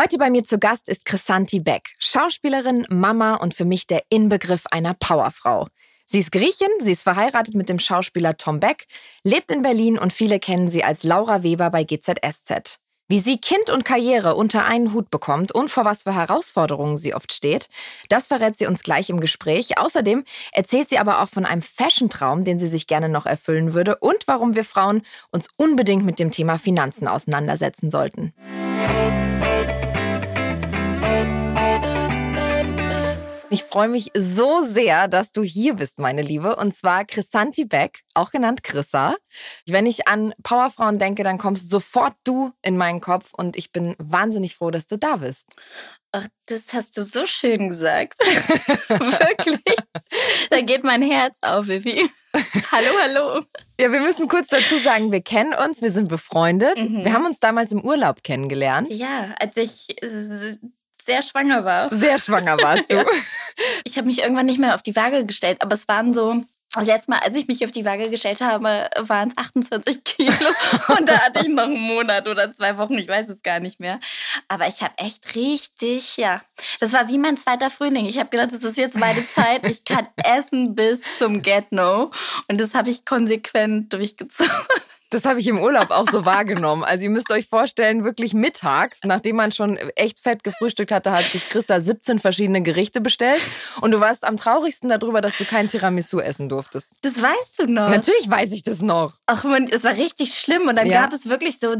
Heute bei mir zu Gast ist Chrisanti Beck, Schauspielerin, Mama und für mich der Inbegriff einer Powerfrau. Sie ist Griechin, sie ist verheiratet mit dem Schauspieler Tom Beck, lebt in Berlin und viele kennen sie als Laura Weber bei GZSZ. Wie sie Kind und Karriere unter einen Hut bekommt und vor was für Herausforderungen sie oft steht, das verrät sie uns gleich im Gespräch. Außerdem erzählt sie aber auch von einem Fashion-Traum, den sie sich gerne noch erfüllen würde und warum wir Frauen uns unbedingt mit dem Thema Finanzen auseinandersetzen sollten. Ich freue mich so sehr, dass du hier bist, meine Liebe. Und zwar Chrisanti Beck, auch genannt Chrissa. Wenn ich an Powerfrauen denke, dann kommst sofort du in meinen Kopf und ich bin wahnsinnig froh, dass du da bist. Ach, das hast du so schön gesagt. Wirklich. Da geht mein Herz auf, Vivi. Hallo, hallo. Ja, wir müssen kurz dazu sagen, wir kennen uns, wir sind befreundet. Mhm. Wir haben uns damals im Urlaub kennengelernt. Ja, als ich sehr schwanger war. Sehr schwanger warst du. ja. Ich habe mich irgendwann nicht mehr auf die Waage gestellt, aber es waren so das letzte Mal, als ich mich auf die Waage gestellt habe, waren es 28 Kilo. Und da hatte ich noch einen Monat oder zwei Wochen, ich weiß es gar nicht mehr. Aber ich habe echt richtig, ja. Das war wie mein zweiter Frühling. Ich habe gedacht, das ist jetzt meine Zeit. Ich kann essen bis zum Get-No. Und das habe ich konsequent durchgezogen. Das habe ich im Urlaub auch so wahrgenommen. Also ihr müsst euch vorstellen, wirklich mittags, nachdem man schon echt fett gefrühstückt hatte, hat sich Christa 17 verschiedene Gerichte bestellt. Und du warst am traurigsten darüber, dass du kein Tiramisu essen durftest. Das weißt du noch. Natürlich weiß ich das noch. Ach man, es war richtig schlimm. Und dann ja. gab es wirklich so,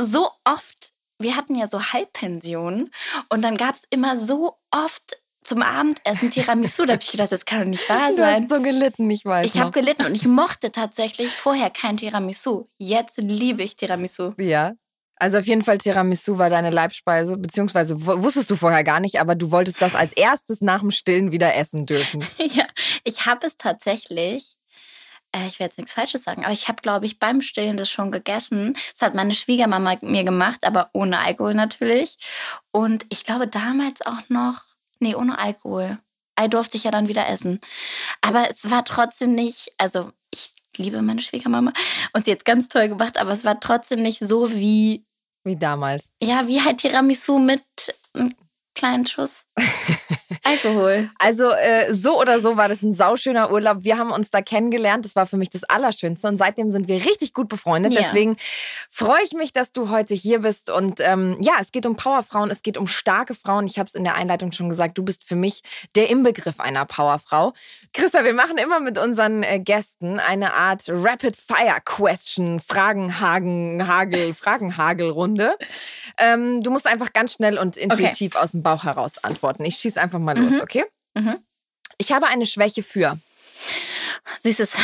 so oft, wir hatten ja so Halbpensionen. Und dann gab es immer so oft zum Abendessen Tiramisu. Da habe ich gedacht, das kann doch nicht wahr sein. Du hast so gelitten, ich weiß. Ich habe gelitten und ich mochte tatsächlich vorher kein Tiramisu. Jetzt liebe ich Tiramisu. Ja. Also auf jeden Fall Tiramisu war deine Leibspeise, beziehungsweise wusstest du vorher gar nicht, aber du wolltest das als erstes nach dem Stillen wieder essen dürfen. ja, ich habe es tatsächlich äh, ich werde jetzt nichts Falsches sagen, aber ich habe, glaube ich, beim Stillen das schon gegessen. Das hat meine Schwiegermama mir gemacht, aber ohne Alkohol natürlich. Und ich glaube damals auch noch Nee, ohne Alkohol. Ei durfte ich ja dann wieder essen. Aber es war trotzdem nicht, also ich liebe meine Schwiegermama und sie hat es ganz toll gemacht, aber es war trotzdem nicht so wie. Wie damals. Ja, wie halt Tiramisu mit einem kleinen Schuss Alkohol. Also äh, so oder so war das ein sauschöner Urlaub. Wir haben uns da kennengelernt. Das war für mich das Allerschönste. Und seitdem sind wir richtig gut befreundet. Ja. Deswegen freue ich mich, dass du heute hier bist. Und ähm, ja, es geht um Powerfrauen, es geht um starke Frauen. Ich habe es in der Einleitung schon gesagt, du bist für mich der Inbegriff einer Powerfrau. Christa, wir machen immer mit unseren äh, Gästen eine Art Rapid-Fire-Question, Fragenhagen, Hagel, Fragenhagelrunde. Ähm, du musst einfach ganz schnell und intuitiv okay. aus dem Bauch heraus antworten. Ich schieße einfach mal los, mhm. okay? Mhm. Ich habe eine Schwäche für. Süßes.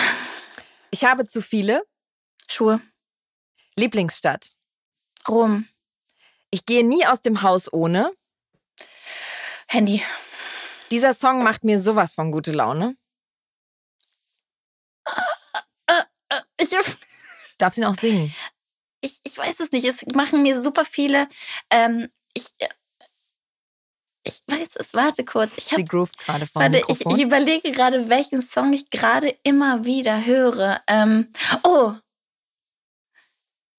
Ich habe zu viele. Schuhe. Lieblingsstadt. Rom. Ich gehe nie aus dem Haus ohne. Handy. Dieser Song macht mir sowas von gute Laune. Ich darf ihn auch singen. Ich, ich weiß es nicht. Es machen mir super viele. Ähm, ich, ich weiß es, warte kurz. Ich Sie groovt gerade vor warte, ich, ich, überlege gerade, welchen Song ich gerade immer wieder höre. Ähm, oh,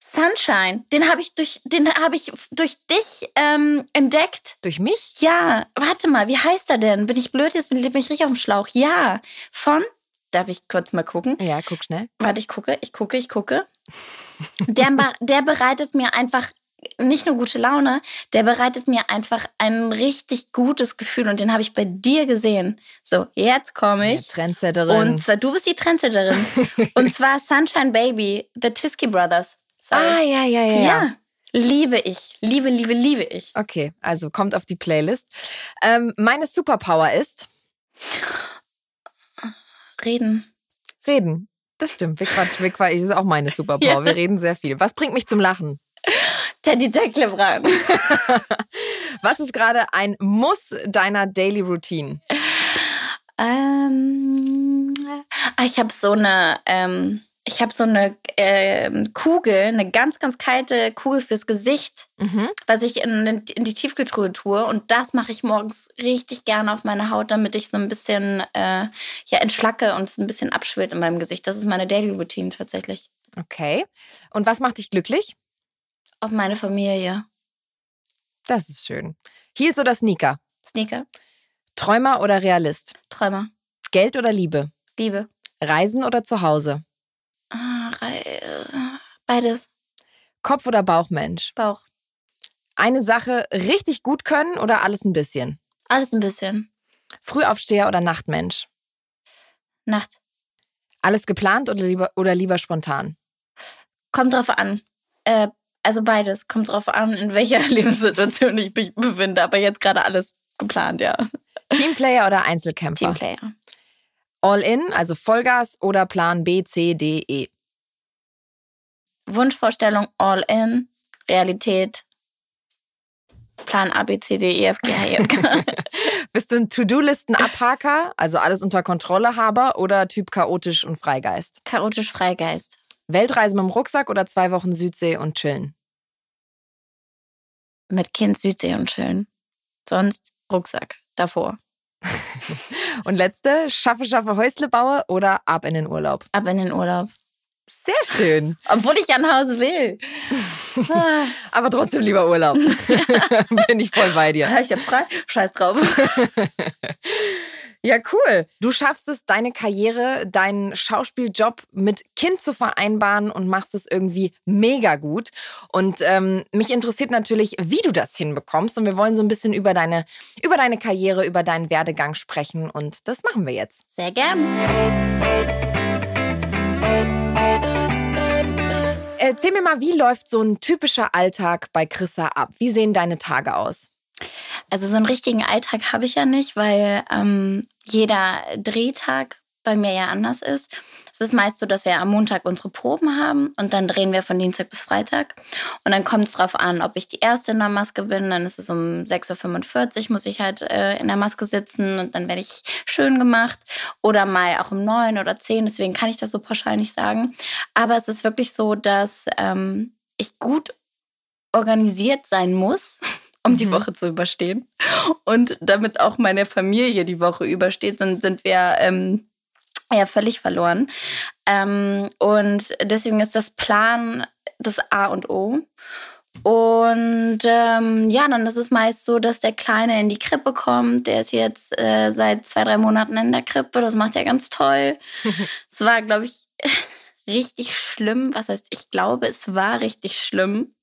Sunshine, den habe ich durch, den habe ich durch dich ähm, entdeckt. Durch mich? Ja, warte mal, wie heißt er denn? Bin ich blöd jetzt? Bin ich richtig auf dem Schlauch? Ja, von. Darf ich kurz mal gucken? Ja, guck schnell. Warte, ich gucke, ich gucke, ich gucke. Der, der bereitet mir einfach nicht nur gute Laune, der bereitet mir einfach ein richtig gutes Gefühl und den habe ich bei dir gesehen. So, jetzt komme ich. Die Trendsetterin. Und zwar, du bist die Trendsetterin. und zwar Sunshine Baby, The Tisky Brothers. Sorry. Ah, ja, ja, ja. Ja. Liebe ich. Liebe, liebe, liebe ich. Okay, also kommt auf die Playlist. Ähm, meine Superpower ist. Reden. Reden. Das stimmt. Wir quatsch, wir quatsch, ist auch meine Superpower. Ja. Wir reden sehr viel. Was bringt mich zum Lachen? Teddy Decklebran. Was ist gerade ein Muss deiner Daily Routine? Ähm, ah, ich habe so eine, ähm, ich habe so eine äh, Kugel, eine ganz, ganz kalte Kugel fürs Gesicht, mhm. was ich in, in, die Tiefkühltruhe tue. Und das mache ich morgens richtig gerne auf meine Haut, damit ich so ein bisschen äh, ja, entschlacke und es ein bisschen abschwillt in meinem Gesicht. Das ist meine Daily Routine tatsächlich. Okay. Und was macht dich glücklich? Auf meine Familie. Das ist schön. Heels oder Sneaker? Sneaker. Träumer oder Realist? Träumer. Geld oder Liebe? Liebe. Reisen oder zu Hause? Ah, beides. Kopf- oder Bauchmensch? Bauch. Eine Sache richtig gut können oder alles ein bisschen? Alles ein bisschen. Frühaufsteher oder Nachtmensch? Nacht. Alles geplant oder lieber, oder lieber spontan? Kommt drauf an. Äh, also beides. Kommt drauf an, in welcher Lebenssituation ich mich befinde. Aber jetzt gerade alles geplant, ja. Teamplayer oder Einzelkämpfer? Teamplayer. All-in, also Vollgas oder Plan B, C, D, E? Wunschvorstellung All-in, Realität Plan A, B, C, D, E, F, G, H, I, K. Bist du ein To-Do-Listen-Abhaker, also alles unter Kontrolle Haber oder Typ chaotisch und Freigeist? Chaotisch Freigeist. Weltreise mit dem Rucksack oder zwei Wochen Südsee und chillen? Mit Kind Südsee und chillen. Sonst Rucksack davor. und letzte, schaffe, schaffe Häusle baue oder ab in den Urlaub? Ab in den Urlaub. Sehr schön. Obwohl ich an Haus will. Aber trotzdem lieber Urlaub. Bin ich voll bei dir. Ich hab frei. Scheiß drauf. Ja, cool. Du schaffst es, deine Karriere, deinen Schauspieljob mit Kind zu vereinbaren und machst es irgendwie mega gut. Und ähm, mich interessiert natürlich, wie du das hinbekommst. Und wir wollen so ein bisschen über deine, über deine Karriere, über deinen Werdegang sprechen. Und das machen wir jetzt. Sehr gern. Erzähl mir mal, wie läuft so ein typischer Alltag bei Chrissa ab? Wie sehen deine Tage aus? Also so einen richtigen Alltag habe ich ja nicht, weil ähm, jeder Drehtag bei mir ja anders ist. Es ist meist so, dass wir am Montag unsere Proben haben und dann drehen wir von Dienstag bis Freitag. Und dann kommt es darauf an, ob ich die erste in der Maske bin. Dann ist es um 6.45 Uhr, muss ich halt äh, in der Maske sitzen und dann werde ich schön gemacht. Oder mal auch um 9 oder 10. Deswegen kann ich das so pauschal nicht sagen. Aber es ist wirklich so, dass ähm, ich gut organisiert sein muss um die mhm. Woche zu überstehen. Und damit auch meine Familie die Woche übersteht, sind, sind wir ähm, ja völlig verloren. Ähm, und deswegen ist das Plan das A und O. Und ähm, ja, dann ist es meist so, dass der Kleine in die Krippe kommt. Der ist jetzt äh, seit zwei, drei Monaten in der Krippe. Das macht er ganz toll. Es war, glaube ich, richtig schlimm. Was heißt, ich glaube, es war richtig schlimm,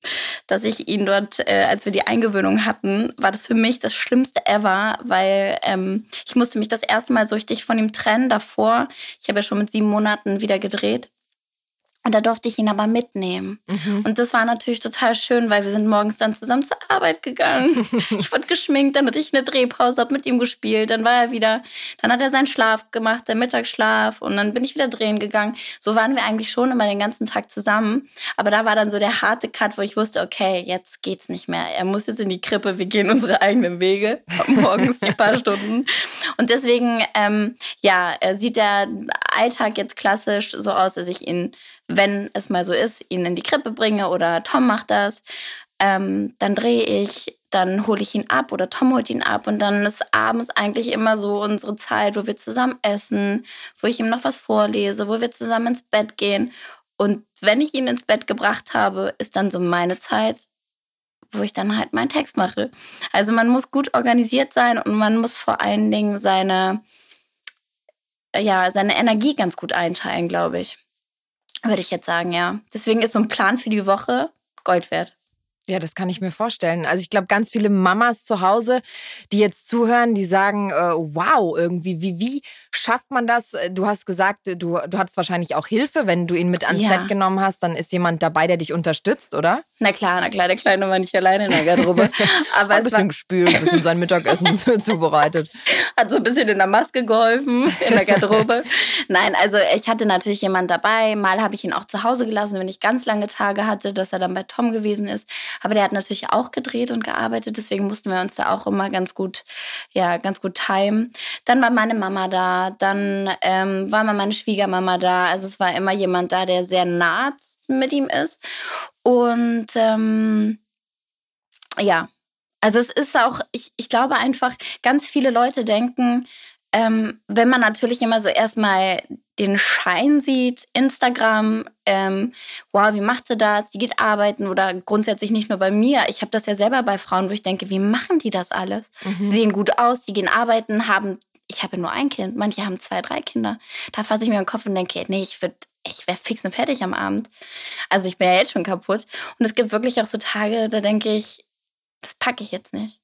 dass ich ihn dort, äh, als wir die Eingewöhnung hatten, war das für mich das Schlimmste ever, weil ähm, ich musste mich das erste Mal so richtig von ihm trennen davor. Ich habe ja schon mit sieben Monaten wieder gedreht. Und da durfte ich ihn aber mitnehmen. Mhm. Und das war natürlich total schön, weil wir sind morgens dann zusammen zur Arbeit gegangen. ich wurde geschminkt, dann hatte ich eine Drehpause, hab mit ihm gespielt, dann war er wieder, dann hat er seinen Schlaf gemacht, seinen Mittagsschlaf und dann bin ich wieder drehen gegangen. So waren wir eigentlich schon immer den ganzen Tag zusammen. Aber da war dann so der harte Cut, wo ich wusste, okay, jetzt geht's nicht mehr. Er muss jetzt in die Krippe, wir gehen unsere eigenen Wege, morgens die paar Stunden. Und deswegen, ähm, ja, sieht der Alltag jetzt klassisch so aus, dass ich ihn wenn es mal so ist, ihn in die Krippe bringe oder Tom macht das, ähm, dann drehe ich, dann hole ich ihn ab oder Tom holt ihn ab und dann ist abends eigentlich immer so unsere Zeit, wo wir zusammen essen, wo ich ihm noch was vorlese, wo wir zusammen ins Bett gehen. Und wenn ich ihn ins Bett gebracht habe, ist dann so meine Zeit, wo ich dann halt meinen Text mache. Also man muss gut organisiert sein und man muss vor allen Dingen seine, ja, seine Energie ganz gut einteilen, glaube ich. Würde ich jetzt sagen, ja. Deswegen ist so ein Plan für die Woche Gold wert. Ja, das kann ich mir vorstellen. Also ich glaube, ganz viele Mamas zu Hause, die jetzt zuhören, die sagen, äh, wow, irgendwie, wie, wie schafft man das? Du hast gesagt, du, du hattest wahrscheinlich auch Hilfe, wenn du ihn mit ans ja. Set genommen hast, dann ist jemand dabei, der dich unterstützt, oder? Na klar, na klar, der Kleine war nicht alleine in der Garderobe. Aber ein bisschen gespült, ein bisschen sein Mittagessen zubereitet. Hat so ein bisschen in der Maske geholfen, in der Garderobe. Nein, also ich hatte natürlich jemand dabei. Mal habe ich ihn auch zu Hause gelassen, wenn ich ganz lange Tage hatte, dass er dann bei Tom gewesen ist. Aber der hat natürlich auch gedreht und gearbeitet, deswegen mussten wir uns da auch immer ganz gut, ja, ganz gut timen. Dann war meine Mama da, dann ähm, war mal meine Schwiegermama da. Also es war immer jemand da, der sehr nah mit ihm ist. Und ähm, ja, also es ist auch, ich, ich glaube einfach, ganz viele Leute denken, ähm, wenn man natürlich immer so erstmal den Schein sieht, Instagram, ähm, wow, wie macht sie das? Die geht arbeiten oder grundsätzlich nicht nur bei mir. Ich habe das ja selber bei Frauen, wo ich denke, wie machen die das alles? Mhm. Sie sehen gut aus, die gehen arbeiten, haben, ich habe nur ein Kind, manche haben zwei, drei Kinder. Da fasse ich mir den Kopf und denke, nee, ich würde ich wäre fix und fertig am Abend. Also ich bin ja jetzt schon kaputt. Und es gibt wirklich auch so Tage, da denke ich, das packe ich jetzt nicht.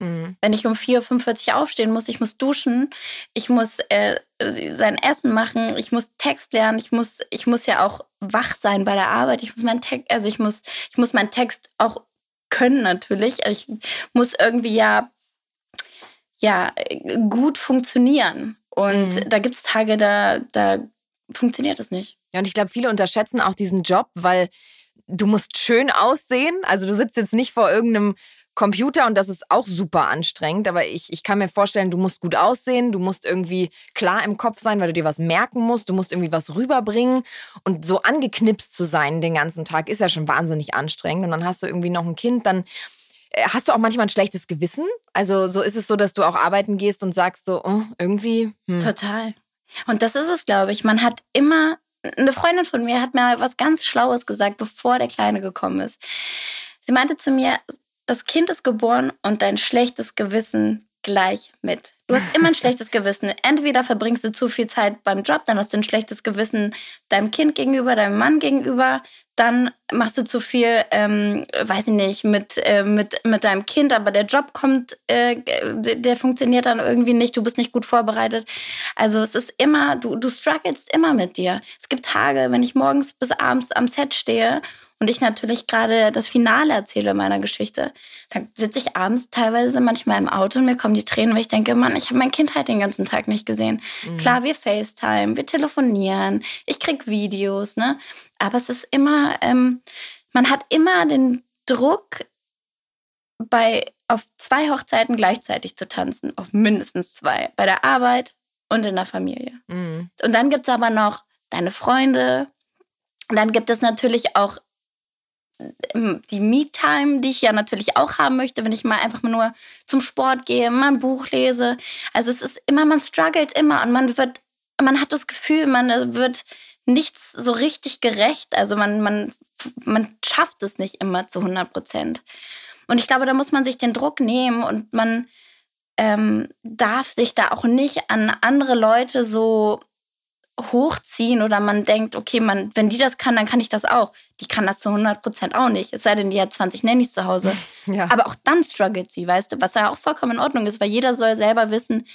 Mhm. Wenn ich um 4.45 Uhr aufstehen muss, ich muss duschen, ich muss äh, sein Essen machen, ich muss Text lernen, ich muss, ich muss ja auch wach sein bei der Arbeit. Ich muss meinen Text, also ich muss, ich muss meinen Text auch können natürlich. Ich muss irgendwie ja, ja gut funktionieren. Und mhm. da gibt es Tage, da, da funktioniert es nicht. Ja, und ich glaube, viele unterschätzen auch diesen Job, weil du musst schön aussehen. Also du sitzt jetzt nicht vor irgendeinem Computer und das ist auch super anstrengend, aber ich, ich kann mir vorstellen, du musst gut aussehen, du musst irgendwie klar im Kopf sein, weil du dir was merken musst, du musst irgendwie was rüberbringen und so angeknipst zu sein den ganzen Tag ist ja schon wahnsinnig anstrengend und dann hast du irgendwie noch ein Kind, dann äh, hast du auch manchmal ein schlechtes Gewissen? Also so ist es so, dass du auch arbeiten gehst und sagst so, oh, irgendwie. Hm. Total. Und das ist es, glaube ich. Man hat immer, eine Freundin von mir hat mir was ganz Schlaues gesagt, bevor der Kleine gekommen ist. Sie meinte zu mir, das Kind ist geboren und dein schlechtes Gewissen gleich mit. Du hast immer ein schlechtes Gewissen. Entweder verbringst du zu viel Zeit beim Job, dann hast du ein schlechtes Gewissen deinem Kind gegenüber, deinem Mann gegenüber. Dann machst du zu viel, ähm, weiß ich nicht, mit, äh, mit, mit deinem Kind, aber der Job kommt, äh, der funktioniert dann irgendwie nicht, du bist nicht gut vorbereitet. Also es ist immer, du, du strugglest immer mit dir. Es gibt Tage, wenn ich morgens bis abends am Set stehe und ich natürlich gerade das Finale erzähle meiner Geschichte, dann sitze ich abends teilweise manchmal im Auto und mir kommen die Tränen, weil ich denke, Mann, ich habe mein Kind halt den ganzen Tag nicht gesehen. Mhm. Klar, wir FaceTime, wir telefonieren, ich krieg Videos, ne? Aber es ist immer, ähm, man hat immer den Druck, bei auf zwei Hochzeiten gleichzeitig zu tanzen, auf mindestens zwei, bei der Arbeit und in der Familie. Mhm. Und dann gibt es aber noch deine Freunde. Und dann gibt es natürlich auch die Me-Time, die ich ja natürlich auch haben möchte, wenn ich mal einfach nur zum Sport gehe, mal ein Buch lese. Also es ist immer, man struggelt immer und man wird, man hat das Gefühl, man wird nichts so richtig gerecht. Also man, man, man schafft es nicht immer zu 100 Prozent. Und ich glaube, da muss man sich den Druck nehmen und man ähm, darf sich da auch nicht an andere Leute so hochziehen oder man denkt, okay, man, wenn die das kann, dann kann ich das auch. Die kann das zu 100 Prozent auch nicht. Es sei denn, die hat 20 Nannies zu Hause. Ja. Aber auch dann struggelt sie, weißt du, was ja auch vollkommen in Ordnung ist, weil jeder soll selber wissen,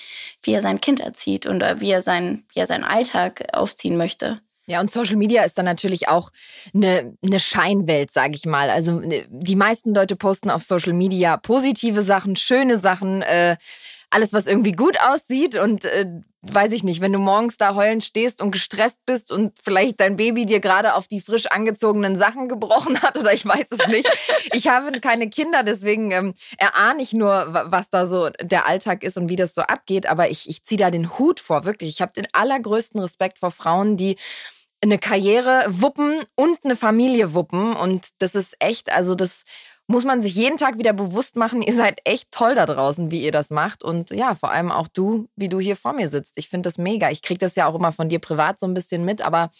wie er sein Kind erzieht und wie er, sein, wie er seinen Alltag aufziehen möchte. Ja, und Social Media ist dann natürlich auch eine, eine Scheinwelt, sage ich mal. Also ne, die meisten Leute posten auf Social Media positive Sachen, schöne Sachen, äh, alles, was irgendwie gut aussieht und äh, weiß ich nicht, wenn du morgens da heulend stehst und gestresst bist und vielleicht dein Baby dir gerade auf die frisch angezogenen Sachen gebrochen hat oder ich weiß es nicht. Ich habe keine Kinder, deswegen ähm, erahne ich nur, was da so der Alltag ist und wie das so abgeht. Aber ich, ich ziehe da den Hut vor, wirklich. Ich habe den allergrößten Respekt vor Frauen, die eine Karriere wuppen und eine Familie wuppen. Und das ist echt, also das muss man sich jeden Tag wieder bewusst machen, ihr seid echt toll da draußen, wie ihr das macht. Und ja, vor allem auch du, wie du hier vor mir sitzt. Ich finde das mega. Ich kriege das ja auch immer von dir privat so ein bisschen mit, aber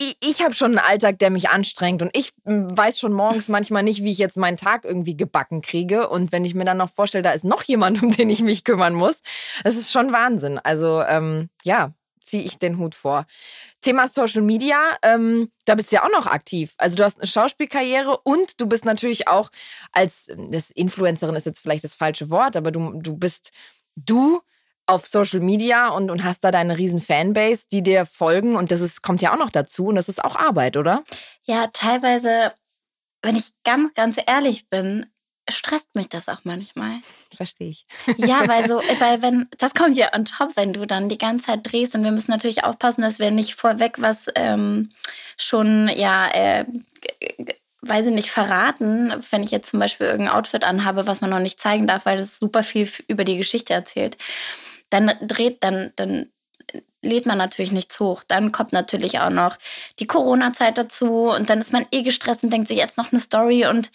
ich, ich habe schon einen Alltag, der mich anstrengt und ich hm, weiß schon morgens manchmal nicht, wie ich jetzt meinen Tag irgendwie gebacken kriege. Und wenn ich mir dann noch vorstelle, da ist noch jemand, um den ich mich kümmern muss, das ist schon Wahnsinn. Also ähm, ja, ziehe ich den Hut vor. Thema Social Media, ähm, da bist du ja auch noch aktiv. Also du hast eine Schauspielkarriere und du bist natürlich auch als, das Influencerin ist jetzt vielleicht das falsche Wort, aber du, du bist du auf Social Media und, und hast da deine riesen Fanbase, die dir folgen und das ist, kommt ja auch noch dazu und das ist auch Arbeit, oder? Ja, teilweise, wenn ich ganz, ganz ehrlich bin, stresst mich das auch manchmal. Verstehe ich. Ja, weil so, weil wenn, das kommt ja on top, wenn du dann die ganze Zeit drehst und wir müssen natürlich aufpassen, dass wir nicht vorweg was ähm, schon, ja, äh, weiß ich nicht, verraten, wenn ich jetzt zum Beispiel irgendein Outfit anhabe, was man noch nicht zeigen darf, weil das super viel über die Geschichte erzählt. Dann dreht, dann, dann lädt man natürlich nichts hoch. Dann kommt natürlich auch noch die Corona-Zeit dazu und dann ist man eh gestresst und denkt sich jetzt noch eine Story und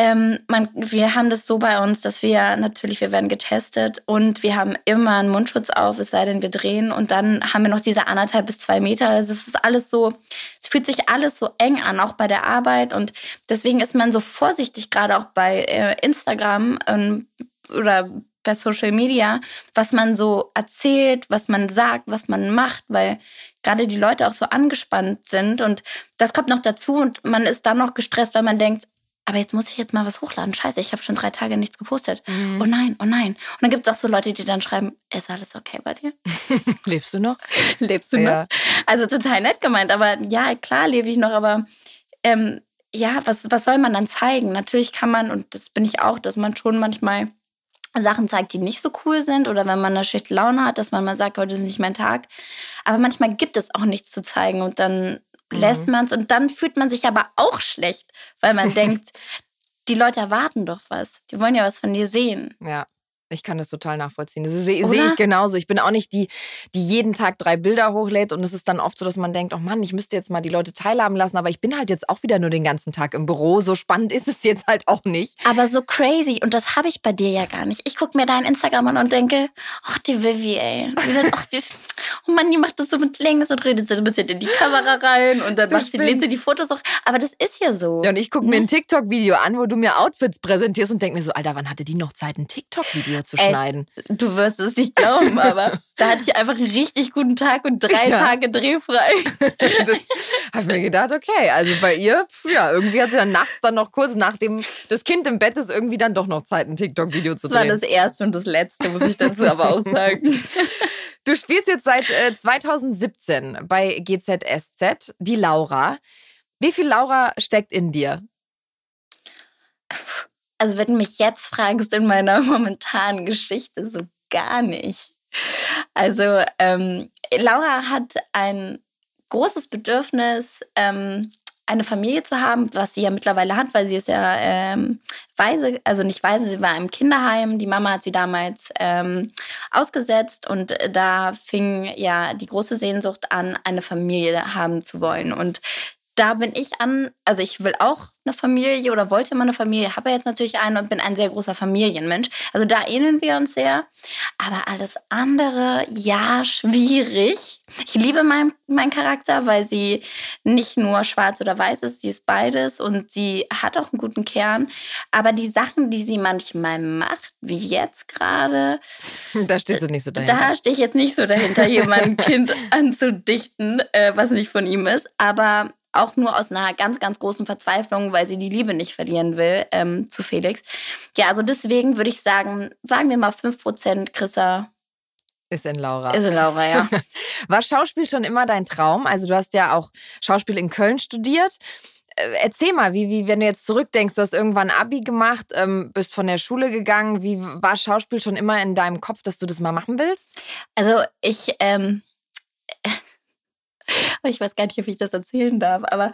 ähm, man, wir haben das so bei uns, dass wir natürlich, wir werden getestet und wir haben immer einen Mundschutz auf, es sei denn, wir drehen und dann haben wir noch diese anderthalb bis zwei Meter. Also es ist alles so, es fühlt sich alles so eng an, auch bei der Arbeit und deswegen ist man so vorsichtig, gerade auch bei äh, Instagram ähm, oder bei Social Media, was man so erzählt, was man sagt, was man macht, weil gerade die Leute auch so angespannt sind und das kommt noch dazu und man ist dann noch gestresst, weil man denkt, aber jetzt muss ich jetzt mal was hochladen. Scheiße, ich habe schon drei Tage nichts gepostet. Mhm. Oh nein, oh nein. Und dann gibt es auch so Leute, die dann schreiben, ist alles okay bei dir? Lebst du noch? Lebst du ja. noch? Also total nett gemeint, aber ja, klar lebe ich noch, aber ähm, ja, was, was soll man dann zeigen? Natürlich kann man, und das bin ich auch, dass man schon manchmal Sachen zeigt, die nicht so cool sind oder wenn man eine schlechte Laune hat, dass man mal sagt, heute ist nicht mein Tag. Aber manchmal gibt es auch nichts zu zeigen und dann. Lässt man es und dann fühlt man sich aber auch schlecht, weil man denkt, die Leute erwarten doch was. Die wollen ja was von dir sehen. Ja. Ich kann das total nachvollziehen. Das sehe seh ich genauso. Ich bin auch nicht die, die jeden Tag drei Bilder hochlädt und es ist dann oft so, dass man denkt, oh Mann, ich müsste jetzt mal die Leute teilhaben lassen, aber ich bin halt jetzt auch wieder nur den ganzen Tag im Büro. So spannend ist es jetzt halt auch nicht. Aber so crazy und das habe ich bei dir ja gar nicht. Ich gucke mir dein Instagram an und denke, ach die Vivi, ey. Ach, die ist, oh Mann, die macht das so mit Längs und redet so ein bisschen in die Kamera rein und dann du macht sie, lehnt sie die Fotos hoch. Aber das ist ja so. Ja, und ich gucke mir ne? ein TikTok-Video an, wo du mir Outfits präsentierst und denke mir so, Alter, wann hatte die noch Zeit, ein TikTok-Video zu Ey, schneiden. Du wirst es nicht glauben, aber da hatte ich einfach einen richtig guten Tag und drei ja. Tage drehfrei. das habe ich mir gedacht, okay, also bei ihr, ja, irgendwie hat sie dann nachts dann noch kurz nachdem das Kind im Bett ist, irgendwie dann doch noch Zeit, ein TikTok-Video zu drehen. Das war das erste und das letzte, muss ich dazu aber auch sagen. Du spielst jetzt seit äh, 2017 bei GZSZ, die Laura. Wie viel Laura steckt in dir? Also wenn du mich jetzt fragst in meiner momentanen Geschichte, so gar nicht. Also ähm, Laura hat ein großes Bedürfnis, ähm, eine Familie zu haben, was sie ja mittlerweile hat, weil sie ist ja ähm, weise, also nicht weise, sie war im Kinderheim. Die Mama hat sie damals ähm, ausgesetzt und da fing ja die große Sehnsucht an, eine Familie haben zu wollen. Und da bin ich an, also ich will auch eine Familie oder wollte immer eine Familie, habe jetzt natürlich eine und bin ein sehr großer Familienmensch. Also da ähneln wir uns sehr. Aber alles andere, ja, schwierig. Ich liebe meinen mein Charakter, weil sie nicht nur schwarz oder weiß ist, sie ist beides und sie hat auch einen guten Kern. Aber die Sachen, die sie manchmal macht, wie jetzt gerade. Da stehst du nicht so dahinter. Da stehe ich jetzt nicht so dahinter, hier mein Kind anzudichten, äh, was nicht von ihm ist. Aber auch nur aus einer ganz, ganz großen Verzweiflung, weil sie die Liebe nicht verlieren will ähm, zu Felix. Ja, also deswegen würde ich sagen, sagen wir mal 5% Chrissa. Ist in Laura. Ist in Laura, ja. War Schauspiel schon immer dein Traum? Also du hast ja auch Schauspiel in Köln studiert. Äh, erzähl mal, wie, wie, wenn du jetzt zurückdenkst, du hast irgendwann Abi gemacht, ähm, bist von der Schule gegangen. Wie war Schauspiel schon immer in deinem Kopf, dass du das mal machen willst? Also ich, ähm, ich weiß gar nicht, ob ich das erzählen darf, aber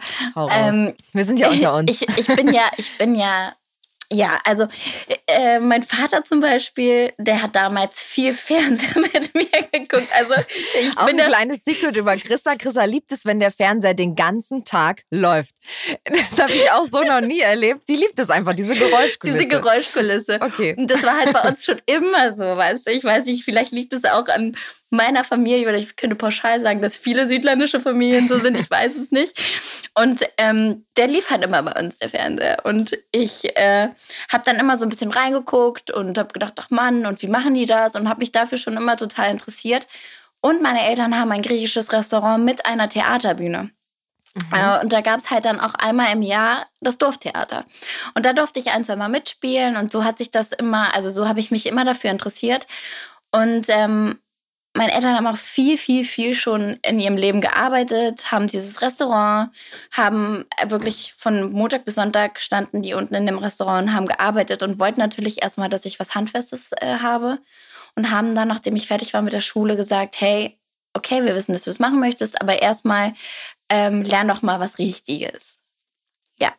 ähm, wir sind ja unter uns. Ich, ich bin ja, ich bin ja ja, also äh, mein Vater zum Beispiel, der hat damals viel Fernseher mit mir geguckt. Also ich Auch bin ein kleines Secret über Christa. Christa liebt es, wenn der Fernseher den ganzen Tag läuft. Das habe ich auch so noch nie erlebt. Die liebt es einfach, diese Geräuschkulisse. Diese Geräuschkulisse. Okay. Und das war halt bei uns schon immer so, weißt du. Ich weiß nicht, vielleicht liegt es auch an meiner Familie, oder ich könnte pauschal sagen, dass viele südländische Familien so sind, ich weiß es nicht. Und ähm, der lief halt immer bei uns, der Fernseher. Und ich äh, habe dann immer so ein bisschen reingeguckt und habe gedacht, ach Mann, und wie machen die das? Und habe mich dafür schon immer total interessiert. Und meine Eltern haben ein griechisches Restaurant mit einer Theaterbühne. Mhm. Äh, und da gab es halt dann auch einmal im Jahr das Dorftheater. Und da durfte ich ein, zwei Mal mitspielen und so hat sich das immer, also so habe ich mich immer dafür interessiert. Und ähm, meine Eltern haben auch viel, viel, viel schon in ihrem Leben gearbeitet, haben dieses Restaurant, haben wirklich von Montag bis Sonntag standen die unten in dem Restaurant und haben gearbeitet und wollten natürlich erstmal, dass ich was Handfestes äh, habe. Und haben dann, nachdem ich fertig war mit der Schule, gesagt, hey, okay, wir wissen, dass du es machen möchtest, aber erstmal ähm, lern doch mal was Richtiges. Ja.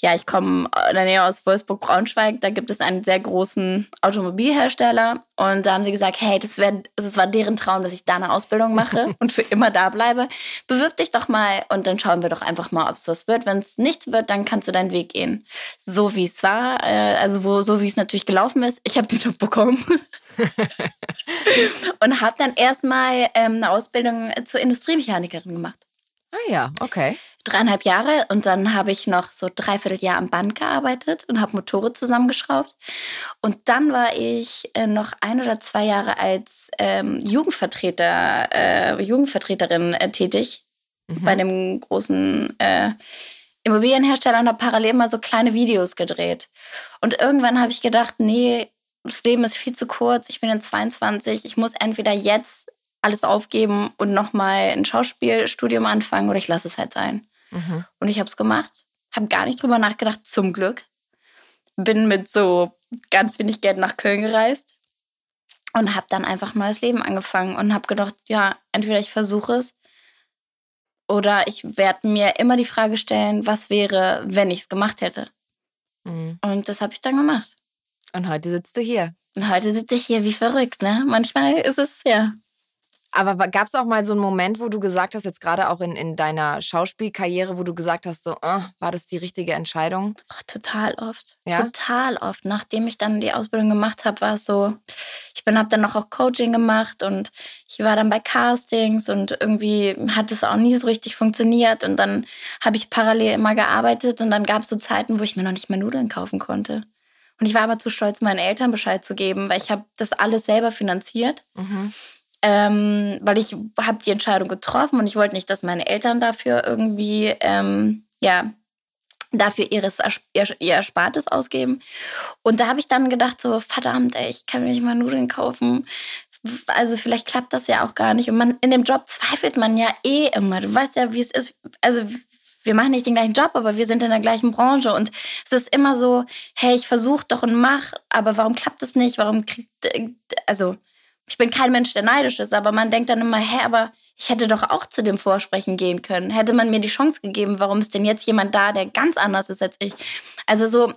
Ja, ich komme in der Nähe aus Wolfsburg-Braunschweig. Da gibt es einen sehr großen Automobilhersteller. Und da haben sie gesagt, hey, das, wär, das war deren Traum, dass ich da eine Ausbildung mache und für immer da bleibe. Bewirb dich doch mal und dann schauen wir doch einfach mal, ob es was wird. Wenn es nichts wird, dann kannst du deinen Weg gehen. So wie es war, äh, also wo, so wie es natürlich gelaufen ist. Ich habe den Job bekommen. und habe dann erstmal ähm, eine Ausbildung zur Industriemechanikerin gemacht. Ah ja, okay. Dreieinhalb Jahre und dann habe ich noch so dreiviertel Jahr am Band gearbeitet und habe Motore zusammengeschraubt. Und dann war ich äh, noch ein oder zwei Jahre als ähm, Jugendvertreter, äh, Jugendvertreterin äh, tätig mhm. bei dem großen äh, Immobilienhersteller und habe parallel mal so kleine Videos gedreht. Und irgendwann habe ich gedacht, nee, das Leben ist viel zu kurz, ich bin in 22, ich muss entweder jetzt alles aufgeben und nochmal ein Schauspielstudium anfangen oder ich lasse es halt sein. Mhm. Und ich habe es gemacht, habe gar nicht drüber nachgedacht, zum Glück. Bin mit so ganz wenig Geld nach Köln gereist und habe dann einfach ein neues Leben angefangen und habe gedacht, ja, entweder ich versuche es oder ich werde mir immer die Frage stellen, was wäre, wenn ich es gemacht hätte. Mhm. Und das habe ich dann gemacht. Und heute sitzt du hier. Und heute sitze ich hier wie verrückt, ne? Manchmal ist es, ja. Aber gab es auch mal so einen Moment, wo du gesagt hast, jetzt gerade auch in, in deiner Schauspielkarriere, wo du gesagt hast, so, oh, war das die richtige Entscheidung? Ach, total oft. Ja? Total oft. Nachdem ich dann die Ausbildung gemacht habe, war es so, ich bin habe dann noch auch Coaching gemacht und ich war dann bei Castings und irgendwie hat es auch nie so richtig funktioniert. Und dann habe ich parallel immer gearbeitet und dann gab es so Zeiten, wo ich mir noch nicht mehr Nudeln kaufen konnte. Und ich war aber zu stolz, meinen Eltern Bescheid zu geben, weil ich habe das alles selber finanziert. Mhm. Ähm, weil ich habe die Entscheidung getroffen und ich wollte nicht, dass meine Eltern dafür irgendwie, ähm, ja, dafür ihres, ihr, Erspartes ausgeben. Und da habe ich dann gedacht, so, verdammt, ey, ich kann mir nicht mal Nudeln kaufen. Also vielleicht klappt das ja auch gar nicht. Und man, in dem Job zweifelt man ja eh immer. Du weißt ja, wie es ist. Also wir machen nicht den gleichen Job, aber wir sind in der gleichen Branche. Und es ist immer so, hey, ich versuche doch und mach, aber warum klappt es nicht? Warum kriegt, also ich bin kein Mensch, der neidisch ist, aber man denkt dann immer, hä, aber ich hätte doch auch zu dem Vorsprechen gehen können. Hätte man mir die Chance gegeben, warum ist denn jetzt jemand da, der ganz anders ist als ich? Also so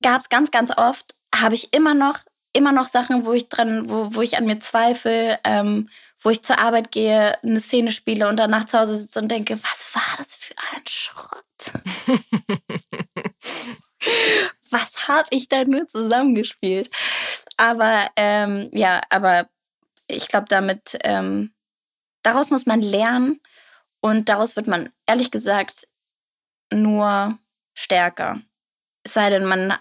gab es ganz, ganz oft, habe ich immer noch, immer noch Sachen, wo ich dran, wo, wo ich an mir zweifle, ähm, wo ich zur Arbeit gehe, eine Szene spiele und danach zu Hause sitze und denke, was war das für ein Schrott? was habe ich da nur zusammengespielt? Aber ähm, ja, aber ich glaube, damit, ähm, daraus muss man lernen und daraus wird man ehrlich gesagt nur stärker. Es sei denn, man,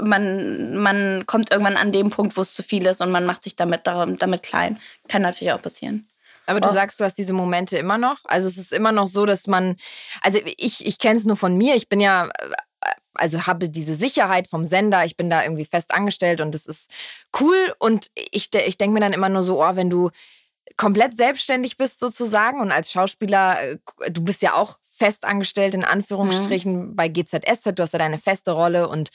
man, man kommt irgendwann an dem Punkt, wo es zu viel ist und man macht sich damit, damit klein. Kann natürlich auch passieren. Aber du sagst, du hast diese Momente immer noch. Also es ist immer noch so, dass man, also ich, ich kenne es nur von mir. Ich bin ja also habe diese Sicherheit vom Sender, ich bin da irgendwie fest angestellt und das ist cool. Und ich, ich denke mir dann immer nur so, oh, wenn du komplett selbstständig bist sozusagen und als Schauspieler, äh, du bist ja auch fest angestellt in Anführungsstrichen mhm. bei GZSZ, du hast ja deine feste Rolle und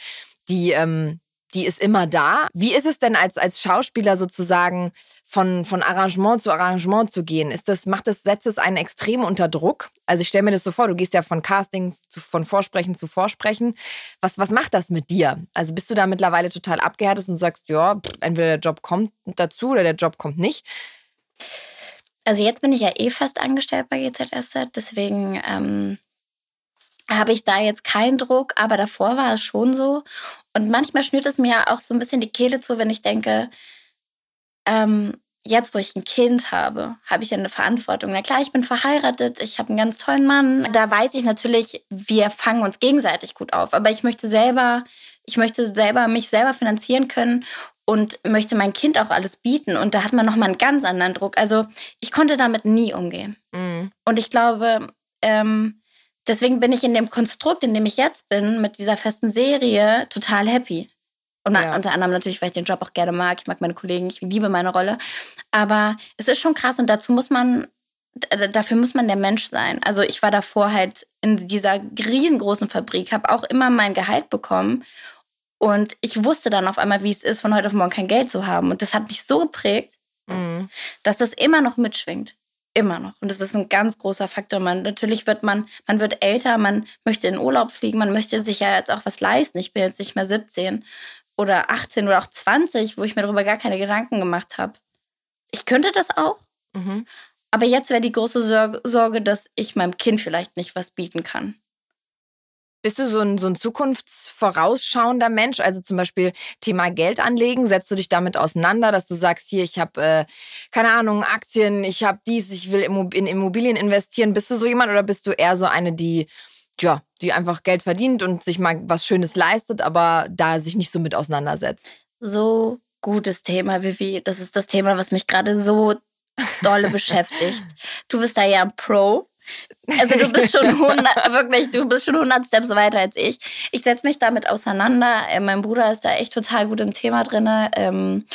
die, ähm, die ist immer da. Wie ist es denn als, als Schauspieler sozusagen von, von Arrangement zu Arrangement zu gehen? Ist das, macht das, setzt es einen extrem unter Druck? Also ich stelle mir das so vor, du gehst ja von Casting zu, von Vorsprechen zu Vorsprechen. Was, was macht das mit dir? Also bist du da mittlerweile total abgehärtet und sagst, ja, entweder der Job kommt dazu oder der Job kommt nicht? Also jetzt bin ich ja eh fest angestellt bei GZSZ, deswegen ähm, habe ich da jetzt keinen Druck, aber davor war es schon so. Und manchmal schnürt es mir auch so ein bisschen die Kehle zu, wenn ich denke, ähm, jetzt, wo ich ein Kind habe, habe ich ja eine Verantwortung. Na klar, ich bin verheiratet, ich habe einen ganz tollen Mann. Da weiß ich natürlich, wir fangen uns gegenseitig gut auf. Aber ich möchte selber, ich möchte selber mich selber finanzieren können und möchte mein Kind auch alles bieten. Und da hat man nochmal einen ganz anderen Druck. Also ich konnte damit nie umgehen. Mhm. Und ich glaube, ähm, deswegen bin ich in dem Konstrukt, in dem ich jetzt bin, mit dieser festen Serie, total happy. Und ja. unter anderem natürlich, weil ich den Job auch gerne mag. Ich mag meine Kollegen, ich liebe meine Rolle. Aber es ist schon krass und dazu muss man, dafür muss man der Mensch sein. Also ich war davor halt in dieser riesengroßen Fabrik, habe auch immer mein Gehalt bekommen. Und ich wusste dann auf einmal, wie es ist, von heute auf morgen kein Geld zu haben. Und das hat mich so geprägt, mhm. dass das immer noch mitschwingt. Immer noch. Und das ist ein ganz großer Faktor. Man, natürlich wird man, man wird älter, man möchte in Urlaub fliegen, man möchte sich ja jetzt auch was leisten. Ich bin jetzt nicht mehr 17 oder 18 oder auch 20, wo ich mir darüber gar keine Gedanken gemacht habe. Ich könnte das auch. Mhm. Aber jetzt wäre die große Sorge, dass ich meinem Kind vielleicht nicht was bieten kann. Bist du so ein, so ein zukunftsvorausschauender Mensch? Also zum Beispiel Thema Geld anlegen, setzt du dich damit auseinander, dass du sagst, hier, ich habe, äh, keine Ahnung, Aktien, ich habe dies, ich will in Immobilien investieren. Bist du so jemand oder bist du eher so eine, die, ja, die einfach Geld verdient und sich mal was Schönes leistet, aber da sich nicht so mit auseinandersetzt? So gutes Thema, Vivi. Das ist das Thema, was mich gerade so dolle beschäftigt. Du bist da ja ein Pro. Also du bist schon 100, wirklich, du bist schon 100 Steps weiter als ich. Ich setze mich damit auseinander. Äh, mein Bruder ist da echt total gut im Thema drin. Ähm,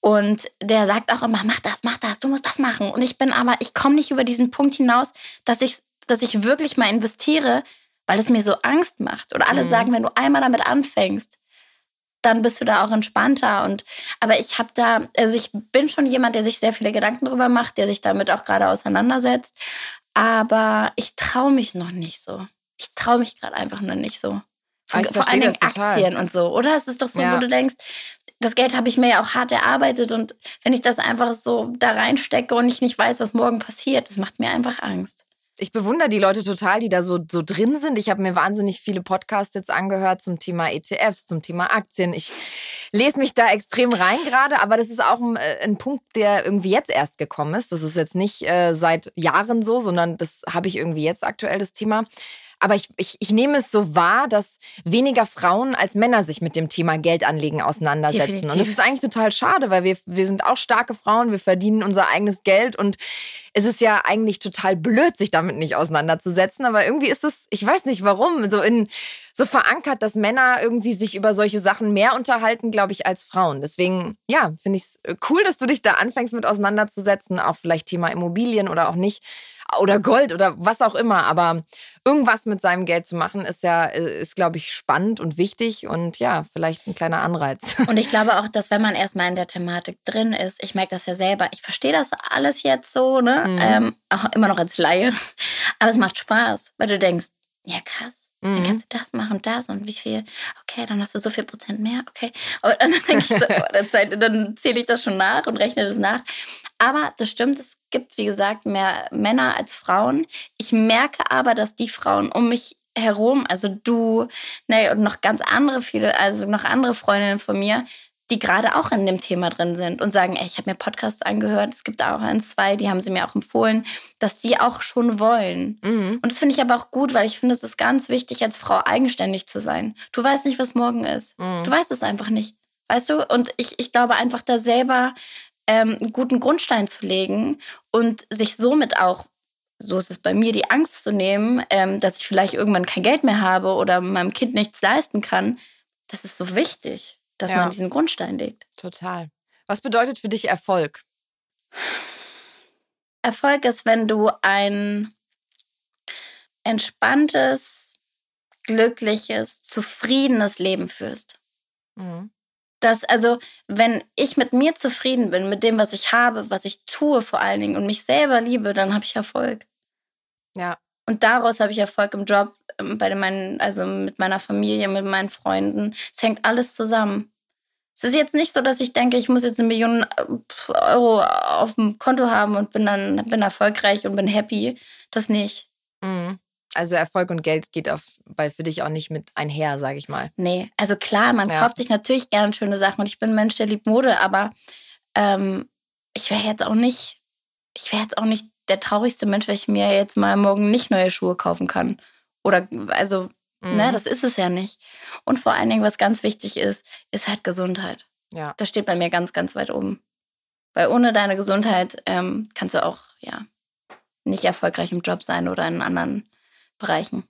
und der sagt auch immer, mach das, mach das, du musst das machen. Und ich bin aber, ich komme nicht über diesen Punkt hinaus, dass ich, dass ich wirklich mal investiere, weil es mir so Angst macht. Oder alle mhm. sagen, wenn du einmal damit anfängst, dann bist du da auch entspannter. Und aber ich habe da, also ich bin schon jemand, der sich sehr viele Gedanken darüber macht, der sich damit auch gerade auseinandersetzt. Aber ich traue mich noch nicht so. Ich traue mich gerade einfach noch nicht so. Von, vor allen Dingen Aktien und so, oder? Es ist doch so, ja. wo du denkst, das Geld habe ich mir ja auch hart erarbeitet und wenn ich das einfach so da reinstecke und ich nicht weiß, was morgen passiert, das macht mir einfach Angst ich bewundere die Leute total, die da so, so drin sind. Ich habe mir wahnsinnig viele Podcasts jetzt angehört zum Thema ETFs, zum Thema Aktien. Ich lese mich da extrem rein gerade, aber das ist auch ein, äh, ein, Punkt, der irgendwie jetzt erst gekommen ist. Das ist jetzt nicht äh, seit Jahren so, sondern das habe ich irgendwie jetzt aktuell das Thema. Aber ich, ich, ich nehme es so wahr, dass weniger Frauen als Männer sich mit dem Thema Geldanlegen auseinandersetzen. Definitiv. Und das ist eigentlich total schade, weil wir, wir sind auch starke Frauen, wir verdienen unser eigenes Geld und es ist ja eigentlich total blöd, sich damit nicht auseinanderzusetzen. Aber irgendwie ist es, ich weiß nicht warum, so in so verankert, dass Männer irgendwie sich über solche Sachen mehr unterhalten, glaube ich, als Frauen. Deswegen, ja, finde ich es cool, dass du dich da anfängst mit auseinanderzusetzen, auch vielleicht Thema Immobilien oder auch nicht oder Gold oder was auch immer. Aber irgendwas mit seinem Geld zu machen, ist ja, ist, glaube ich, spannend und wichtig und ja, vielleicht ein kleiner Anreiz. Und ich glaube auch, dass wenn man erstmal in der Thematik drin ist, ich merke das ja selber, ich verstehe das alles jetzt so, ne? Mhm. Ähm, auch immer noch als Laie. Aber es macht Spaß, weil du denkst, ja krass dann mhm. kannst du das machen, das und wie viel. Okay, dann hast du so viel Prozent mehr. Okay. Und dann denke ich so, oh, dann zähle ich das schon nach und rechne das nach. Aber das stimmt, es gibt, wie gesagt, mehr Männer als Frauen. Ich merke aber, dass die Frauen um mich herum, also du, ne, und noch ganz andere viele, also noch andere Freundinnen von mir, die gerade auch in dem Thema drin sind und sagen, ey, ich habe mir Podcasts angehört, es gibt auch ein, zwei, die haben sie mir auch empfohlen, dass die auch schon wollen. Mhm. Und das finde ich aber auch gut, weil ich finde, es ist ganz wichtig, als Frau eigenständig zu sein. Du weißt nicht, was morgen ist. Mhm. Du weißt es einfach nicht. Weißt du? Und ich, ich glaube einfach da selber ähm, einen guten Grundstein zu legen und sich somit auch so ist es bei mir, die Angst zu nehmen, ähm, dass ich vielleicht irgendwann kein Geld mehr habe oder meinem Kind nichts leisten kann, das ist so wichtig dass ja. man diesen Grundstein legt. Total. Was bedeutet für dich Erfolg? Erfolg ist, wenn du ein entspanntes, glückliches, zufriedenes Leben führst. Mhm. Das, also, wenn ich mit mir zufrieden bin, mit dem, was ich habe, was ich tue vor allen Dingen und mich selber liebe, dann habe ich Erfolg. Ja. Und daraus habe ich Erfolg im Job, ähm, bei meinen, also mit meiner Familie, mit meinen Freunden. Es hängt alles zusammen. Es ist jetzt nicht so, dass ich denke, ich muss jetzt eine Million äh, Euro auf dem Konto haben und bin dann bin erfolgreich und bin happy. Das nicht. Mhm. Also Erfolg und Geld geht auf, weil für dich auch nicht mit einher, sage ich mal. Nee, also klar, man ja. kauft sich natürlich gern schöne Sachen und ich bin ein Mensch, der liebt Mode, aber ähm, ich wäre jetzt auch nicht, ich wäre jetzt auch nicht der traurigste Mensch, wenn ich mir jetzt mal morgen nicht neue Schuhe kaufen kann. Oder also mhm. Ne, das ist es ja nicht. Und vor allen Dingen, was ganz wichtig ist, ist halt Gesundheit. Ja. Das steht bei mir ganz, ganz weit oben. Weil ohne deine Gesundheit ähm, kannst du auch, ja, nicht erfolgreich im Job sein oder in anderen Bereichen.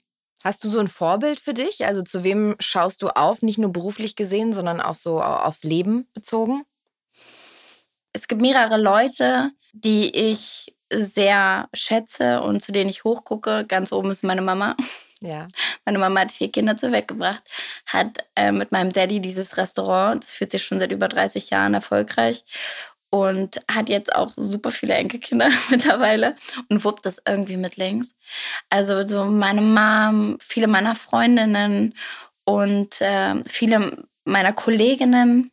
Hast du so ein Vorbild für dich? Also zu wem schaust du auf, nicht nur beruflich gesehen, sondern auch so aufs Leben bezogen? Es gibt mehrere Leute, die ich sehr schätze und zu denen ich hochgucke. Ganz oben ist meine Mama. Ja. Meine Mama hat vier Kinder zur Welt gebracht, hat äh, mit meinem Daddy dieses Restaurant, das führt sich schon seit über 30 Jahren erfolgreich. und hat jetzt auch super viele Enkelkinder mittlerweile und wuppt das irgendwie mit links. Also so meine Mom, viele meiner Freundinnen und äh, viele meiner Kolleginnen.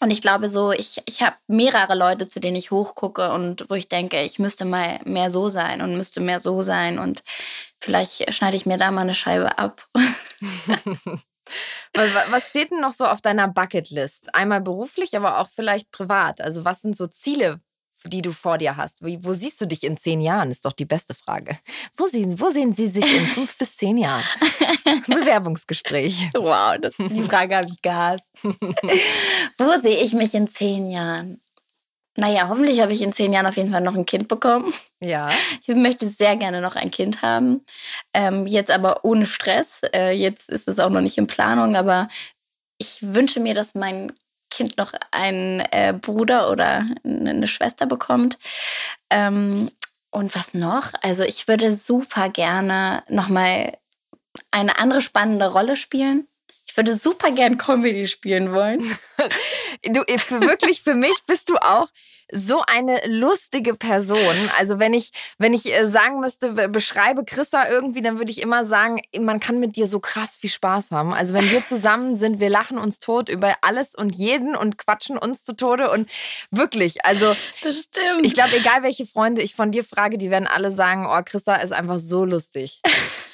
Und ich glaube so, ich, ich habe mehrere Leute, zu denen ich hochgucke und wo ich denke, ich müsste mal mehr so sein und müsste mehr so sein. Und vielleicht schneide ich mir da mal eine Scheibe ab. Was steht denn noch so auf deiner Bucketlist? Einmal beruflich, aber auch vielleicht privat. Also was sind so Ziele, die du vor dir hast? Wo siehst du dich in zehn Jahren? Ist doch die beste Frage. Wo sehen, wo sehen Sie sich in fünf bis zehn Jahren? Bewerbungsgespräch. Wow, das, die Frage habe ich gehasst. wo sehe ich mich in zehn Jahren? Naja, hoffentlich habe ich in zehn Jahren auf jeden Fall noch ein Kind bekommen. Ja. Ich möchte sehr gerne noch ein Kind haben. Ähm, jetzt aber ohne Stress. Äh, jetzt ist es auch noch nicht in Planung, aber ich wünsche mir, dass mein Kind noch einen äh, Bruder oder eine Schwester bekommt. Ähm, und was noch? Also ich würde super gerne nochmal eine andere spannende Rolle spielen. Ich würde super gern Comedy spielen wollen. du, für, wirklich, für mich bist du auch so eine lustige Person. Also wenn ich, wenn ich äh, sagen müsste, beschreibe Chrissa irgendwie, dann würde ich immer sagen, man kann mit dir so krass viel Spaß haben. Also wenn wir zusammen sind, wir lachen uns tot über alles und jeden und quatschen uns zu Tode und wirklich, also das stimmt. Ich glaube, egal welche Freunde ich von dir frage, die werden alle sagen, oh, Chrissa ist einfach so lustig.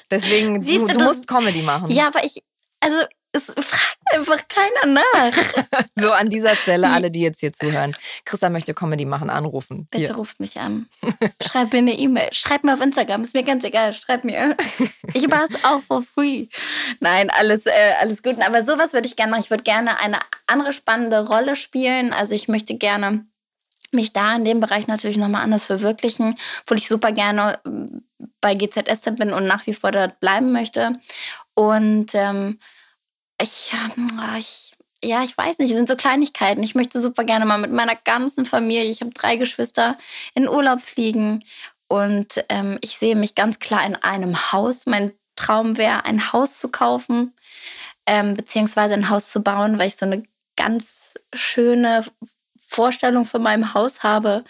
Deswegen, du, du musst Comedy machen. Ja, aber ich, also es fragt einfach keiner nach. so an dieser Stelle, alle, die jetzt hier zuhören. Christa möchte Comedy machen, anrufen. Bitte hier. ruft mich an. Schreib mir eine E-Mail. Schreib mir auf Instagram. Ist mir ganz egal. Schreib mir. Ich mache es auch for free. Nein, alles, äh, alles gut. Aber sowas würde ich gerne machen. Ich würde gerne eine andere spannende Rolle spielen. Also ich möchte gerne mich da in dem Bereich natürlich nochmal anders verwirklichen, obwohl ich super gerne bei GZS bin und nach wie vor dort bleiben möchte. Und ähm, ich, ah, ich, ja, ich weiß nicht, es sind so Kleinigkeiten. Ich möchte super gerne mal mit meiner ganzen Familie, ich habe drei Geschwister, in Urlaub fliegen. Und ähm, ich sehe mich ganz klar in einem Haus. Mein Traum wäre, ein Haus zu kaufen, ähm, beziehungsweise ein Haus zu bauen, weil ich so eine ganz schöne Vorstellung von meinem Haus habe.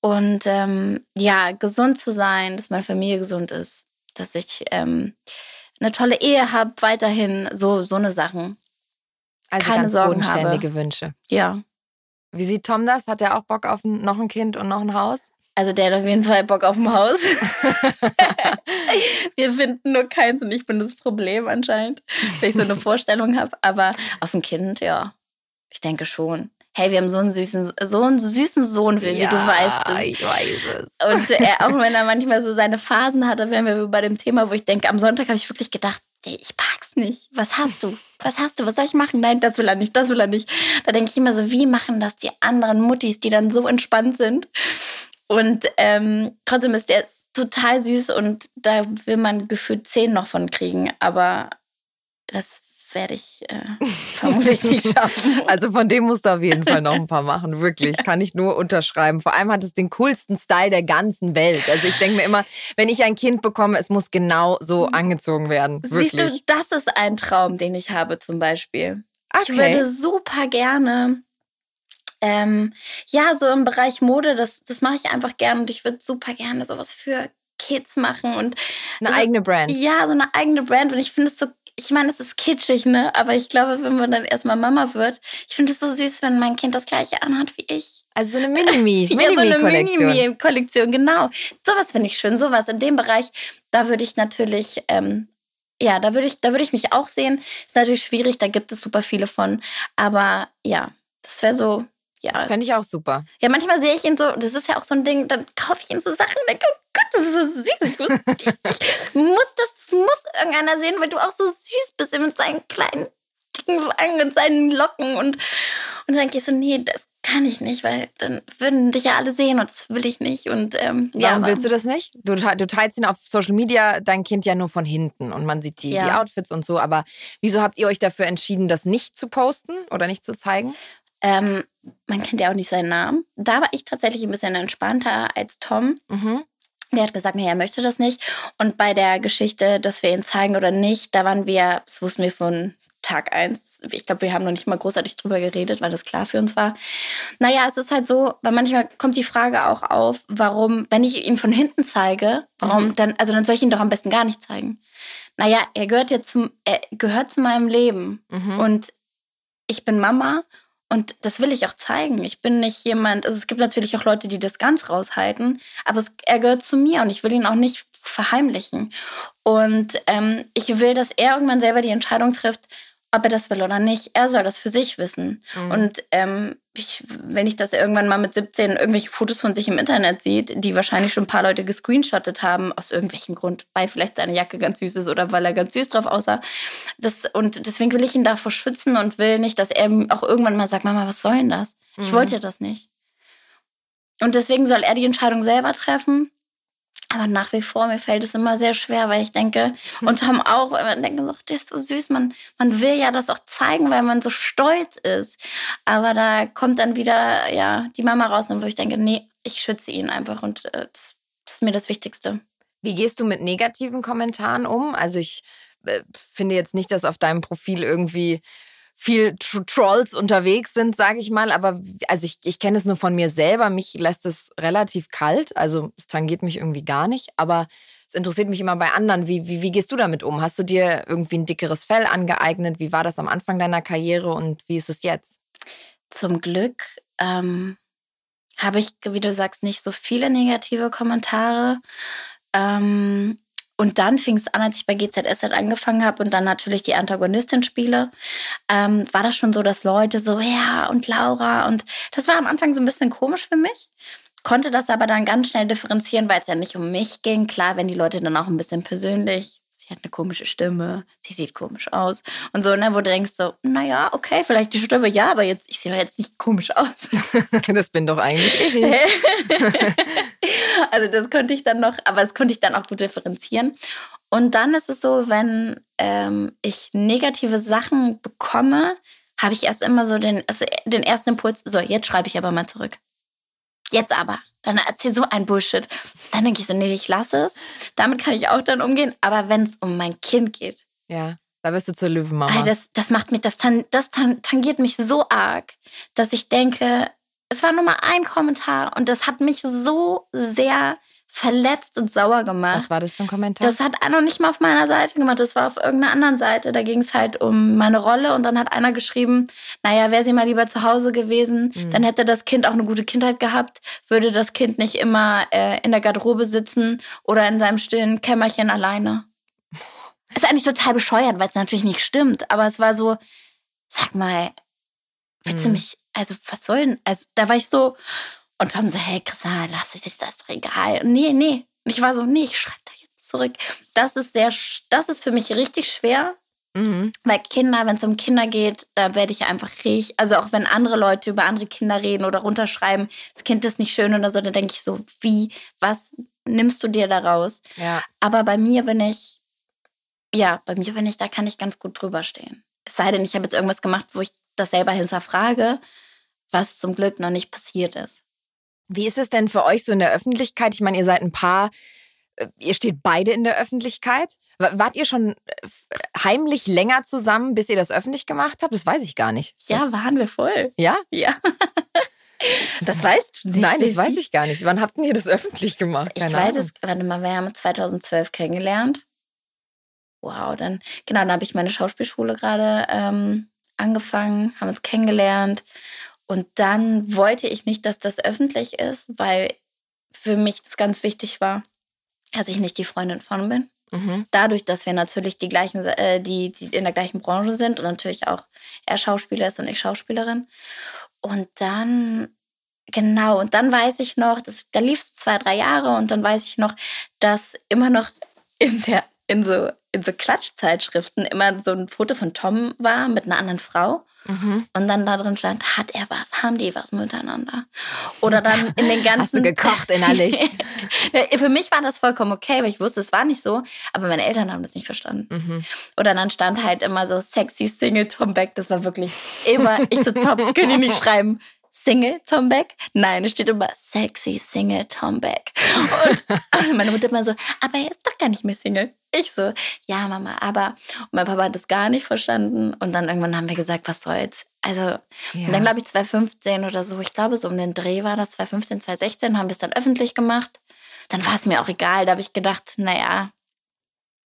Und ähm, ja, gesund zu sein, dass meine Familie gesund ist, dass ich ähm, eine tolle Ehe habe, weiterhin so, so eine Sachen. Also Keine ganz Sorgen bodenständige habe. Wünsche. Ja. Wie sieht Tom das? Hat er auch Bock auf ein, noch ein Kind und noch ein Haus? Also der hat auf jeden Fall Bock auf ein Haus. Wir finden nur keins und ich bin das Problem anscheinend, wenn ich so eine Vorstellung habe. Aber auf ein Kind, ja, ich denke schon hey, wir haben so einen süßen, so einen süßen Sohn, wie, ja, du weißt. ich weiß es. Und er, auch wenn er manchmal so seine Phasen hat, da wären wir bei dem Thema, wo ich denke, am Sonntag habe ich wirklich gedacht, ey, ich pack's nicht. Was hast du? Was hast du? Was soll ich machen? Nein, das will er nicht, das will er nicht. Da denke ich immer so, wie machen das die anderen Muttis, die dann so entspannt sind? Und ähm, trotzdem ist der total süß und da will man gefühlt zehn noch von kriegen. Aber das werde ich äh, vermutlich nicht schaffen. Also von dem musst du auf jeden Fall noch ein paar machen. Wirklich, kann ich nur unterschreiben. Vor allem hat es den coolsten Style der ganzen Welt. Also ich denke mir immer, wenn ich ein Kind bekomme, es muss genau so mhm. angezogen werden. Wirklich. Siehst du, das ist ein Traum, den ich habe zum Beispiel. Okay. Ich würde super gerne ähm, ja, so im Bereich Mode, das, das mache ich einfach gerne und ich würde super gerne sowas für Kids machen und eine eigene Brand. Ja, so eine eigene Brand und ich finde es so ich meine, es ist kitschig, ne? Aber ich glaube, wenn man dann erstmal Mama wird, ich finde es so süß, wenn mein Kind das gleiche anhat wie ich. Also so eine Mini-Me. Mini ja, so eine Mini-Me-Kollektion, genau. Sowas finde ich schön, sowas in dem Bereich. Da würde ich natürlich, ähm, ja, da würde ich, da würde ich mich auch sehen. Ist natürlich schwierig, da gibt es super viele von. Aber ja, das wäre so, ja. Das fände ich auch super. Ja, manchmal sehe ich ihn so, das ist ja auch so ein Ding, dann kaufe ich ihm so Sachen, denke, das ist so süß. Ich muss, ich muss das, das muss irgendeiner sehen, weil du auch so süß bist mit seinen kleinen dicken Wangen und seinen Locken. Und, und dann denke ich so, nee, das kann ich nicht, weil dann würden dich ja alle sehen und das will ich nicht. Und ähm, Warum ja, willst du das nicht? Du, du teilst ihn auf Social Media, dein Kind ja nur von hinten und man sieht die, ja. die Outfits und so. Aber wieso habt ihr euch dafür entschieden, das nicht zu posten oder nicht zu zeigen? Ähm, man kennt ja auch nicht seinen Namen. Da war ich tatsächlich ein bisschen entspannter als Tom. Mhm. Der hat gesagt, nee, er möchte das nicht. Und bei der Geschichte, dass wir ihn zeigen oder nicht, da waren wir, das wussten wir von Tag eins. Ich glaube, wir haben noch nicht mal großartig drüber geredet, weil das klar für uns war. Naja, es ist halt so, weil manchmal kommt die Frage auch auf, warum, wenn ich ihn von hinten zeige, warum mhm. dann, also dann soll ich ihn doch am besten gar nicht zeigen. Naja, er gehört jetzt zum, er gehört zu meinem Leben. Mhm. Und ich bin Mama und das will ich auch zeigen. Ich bin nicht jemand, also es gibt natürlich auch Leute, die das ganz raushalten, aber es, er gehört zu mir und ich will ihn auch nicht verheimlichen. Und ähm, ich will, dass er irgendwann selber die Entscheidung trifft, ob er das will oder nicht. Er soll das für sich wissen. Mhm. Und ähm, ich, wenn ich das irgendwann mal mit 17 irgendwelche Fotos von sich im Internet sieht, die wahrscheinlich schon ein paar Leute gescreenshottet haben, aus irgendwelchem Grund, weil vielleicht seine Jacke ganz süß ist oder weil er ganz süß drauf aussah. Das, und deswegen will ich ihn davor schützen und will nicht, dass er auch irgendwann mal sagt, Mama, was soll denn das? Mhm. Ich wollte das nicht. Und deswegen soll er die Entscheidung selber treffen. Aber nach wie vor, mir fällt es immer sehr schwer, weil ich denke, und Tom auch, weil man denkt, so, das ist so süß, man, man will ja das auch zeigen, weil man so stolz ist. Aber da kommt dann wieder, ja, die Mama raus und wo ich denke, nee, ich schütze ihn einfach und äh, das, das ist mir das Wichtigste. Wie gehst du mit negativen Kommentaren um? Also ich äh, finde jetzt nicht, dass auf deinem Profil irgendwie viel Trolls unterwegs sind, sage ich mal. Aber also ich, ich kenne es nur von mir selber. Mich lässt es relativ kalt. Also es tangiert mich irgendwie gar nicht. Aber es interessiert mich immer bei anderen. Wie, wie, wie gehst du damit um? Hast du dir irgendwie ein dickeres Fell angeeignet? Wie war das am Anfang deiner Karriere und wie ist es jetzt? Zum Glück ähm, habe ich, wie du sagst, nicht so viele negative Kommentare. Ähm, und dann fing es an, als ich bei GZS halt angefangen habe und dann natürlich die Antagonistin spiele, ähm, war das schon so, dass Leute so, ja, und Laura. Und das war am Anfang so ein bisschen komisch für mich. Konnte das aber dann ganz schnell differenzieren, weil es ja nicht um mich ging. Klar, wenn die Leute dann auch ein bisschen persönlich sie hat eine komische Stimme, sie sieht komisch aus und so, ne, wo du denkst so, naja, okay, vielleicht die Stimme ja, aber jetzt, ich sehe jetzt nicht komisch aus. das bin doch eigentlich ich. also das konnte ich dann noch, aber das konnte ich dann auch gut differenzieren. Und dann ist es so, wenn ähm, ich negative Sachen bekomme, habe ich erst immer so den, also den ersten Impuls, so, jetzt schreibe ich aber mal zurück. Jetzt aber dann erzähl so ein Bullshit. Dann denke ich so, nee, ich lasse es. Damit kann ich auch dann umgehen. Aber wenn es um mein Kind geht. Ja, da bist du zur Löwenmama. Das, das macht mich, das, das tangiert mich so arg, dass ich denke, es war nur mal ein Kommentar und das hat mich so sehr verletzt und sauer gemacht. Was war das für ein Kommentar? Das hat noch nicht mal auf meiner Seite gemacht. Das war auf irgendeiner anderen Seite. Da ging es halt um meine Rolle und dann hat einer geschrieben, naja, wäre sie mal lieber zu Hause gewesen, mhm. dann hätte das Kind auch eine gute Kindheit gehabt, würde das Kind nicht immer äh, in der Garderobe sitzen oder in seinem stillen Kämmerchen alleine. Ist eigentlich total bescheuert, weil es natürlich nicht stimmt, aber es war so, sag mal, willst du mhm. mich, also was soll denn, also da war ich so, und Tom so, hey Christian, lass es, ist das doch egal. Nee, nee. Und ich war so, nee, ich schreibe da jetzt zurück. Das ist sehr, das ist für mich richtig schwer. Mhm. Weil Kinder, wenn es um Kinder geht, da werde ich einfach richtig, also auch wenn andere Leute über andere Kinder reden oder runterschreiben, das Kind ist nicht schön oder so, dann denke ich so, wie, was nimmst du dir daraus? Ja. Aber bei mir bin ich, ja, bei mir bin ich, da kann ich ganz gut drüber stehen. Es sei denn, ich habe jetzt irgendwas gemacht, wo ich das selber hinterfrage, was zum Glück noch nicht passiert ist. Wie ist es denn für euch so in der Öffentlichkeit? Ich meine, ihr seid ein Paar, äh, ihr steht beide in der Öffentlichkeit. Wart ihr schon äh, heimlich länger zusammen, bis ihr das öffentlich gemacht habt? Das weiß ich gar nicht. Ja, waren wir voll. Ja? Ja. Das weißt du nicht. Nein, das weiß ich gar nicht. Wann habt ihr das öffentlich gemacht? Keine ich weiß Ahnung. es, warte mal, wir haben 2012 kennengelernt. Wow, dann, genau, dann habe ich meine Schauspielschule gerade ähm, angefangen, haben uns kennengelernt und dann wollte ich nicht, dass das öffentlich ist, weil für mich das ganz wichtig war, dass ich nicht die Freundin von bin. Mhm. Dadurch, dass wir natürlich die gleichen, äh, die, die in der gleichen Branche sind und natürlich auch er Schauspieler ist und ich Schauspielerin. Und dann, genau, und dann weiß ich noch, das, da lief es zwei, drei Jahre und dann weiß ich noch, dass immer noch in der, in so, in so Klatschzeitschriften immer so ein Foto von Tom war mit einer anderen Frau. Mhm. Und dann da drin stand, hat er was, haben die was miteinander? Oder dann in den ganzen. Hast du gekocht innerlich? Für mich war das vollkommen okay, weil ich wusste, es war nicht so, aber meine Eltern haben das nicht verstanden. Mhm. Oder dann stand halt immer so sexy Single Tom Beck, das war wirklich immer, ich so top, können die nicht schreiben. Single Tom Beck? Nein, es steht immer sexy Single Tom Beck. Und meine Mutter immer so, aber er ist doch gar nicht mehr Single. Ich so, ja, Mama, aber und mein Papa hat das gar nicht verstanden. Und dann irgendwann haben wir gesagt, was soll's. Also, ja. dann glaube ich 2015 oder so, ich glaube, so um den Dreh war das, 2015, 2016, haben wir es dann öffentlich gemacht. Dann war es mir auch egal. Da habe ich gedacht, naja.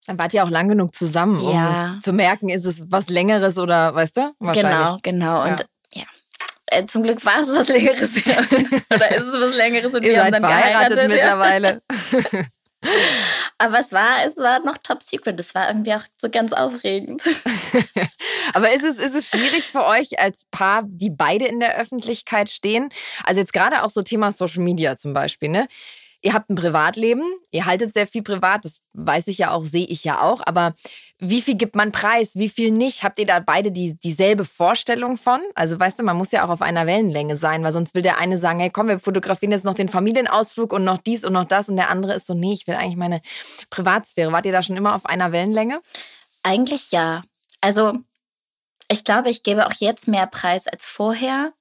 Dann wart ihr auch lang genug zusammen, um zu merken, ist es was Längeres oder, weißt du? Genau, genau. Und ja. Äh, zum Glück war es was Längeres. oder ist es was Längeres und ihr wir haben dann verheiratet geheiratet. mittlerweile. Aber es war, es war noch top secret. Es war irgendwie auch so ganz aufregend. Aber ist es, ist es schwierig für euch als Paar, die beide in der Öffentlichkeit stehen? Also jetzt gerade auch so Thema Social Media zum Beispiel, ne? Ihr habt ein Privatleben, ihr haltet sehr viel privat, das weiß ich ja auch, sehe ich ja auch, aber wie viel gibt man preis, wie viel nicht? Habt ihr da beide die, dieselbe Vorstellung von? Also weißt du, man muss ja auch auf einer Wellenlänge sein, weil sonst will der eine sagen, hey komm, wir fotografieren jetzt noch den Familienausflug und noch dies und noch das und der andere ist so, nee, ich will eigentlich meine Privatsphäre. Wart ihr da schon immer auf einer Wellenlänge? Eigentlich ja. Also ich glaube, ich gebe auch jetzt mehr Preis als vorher.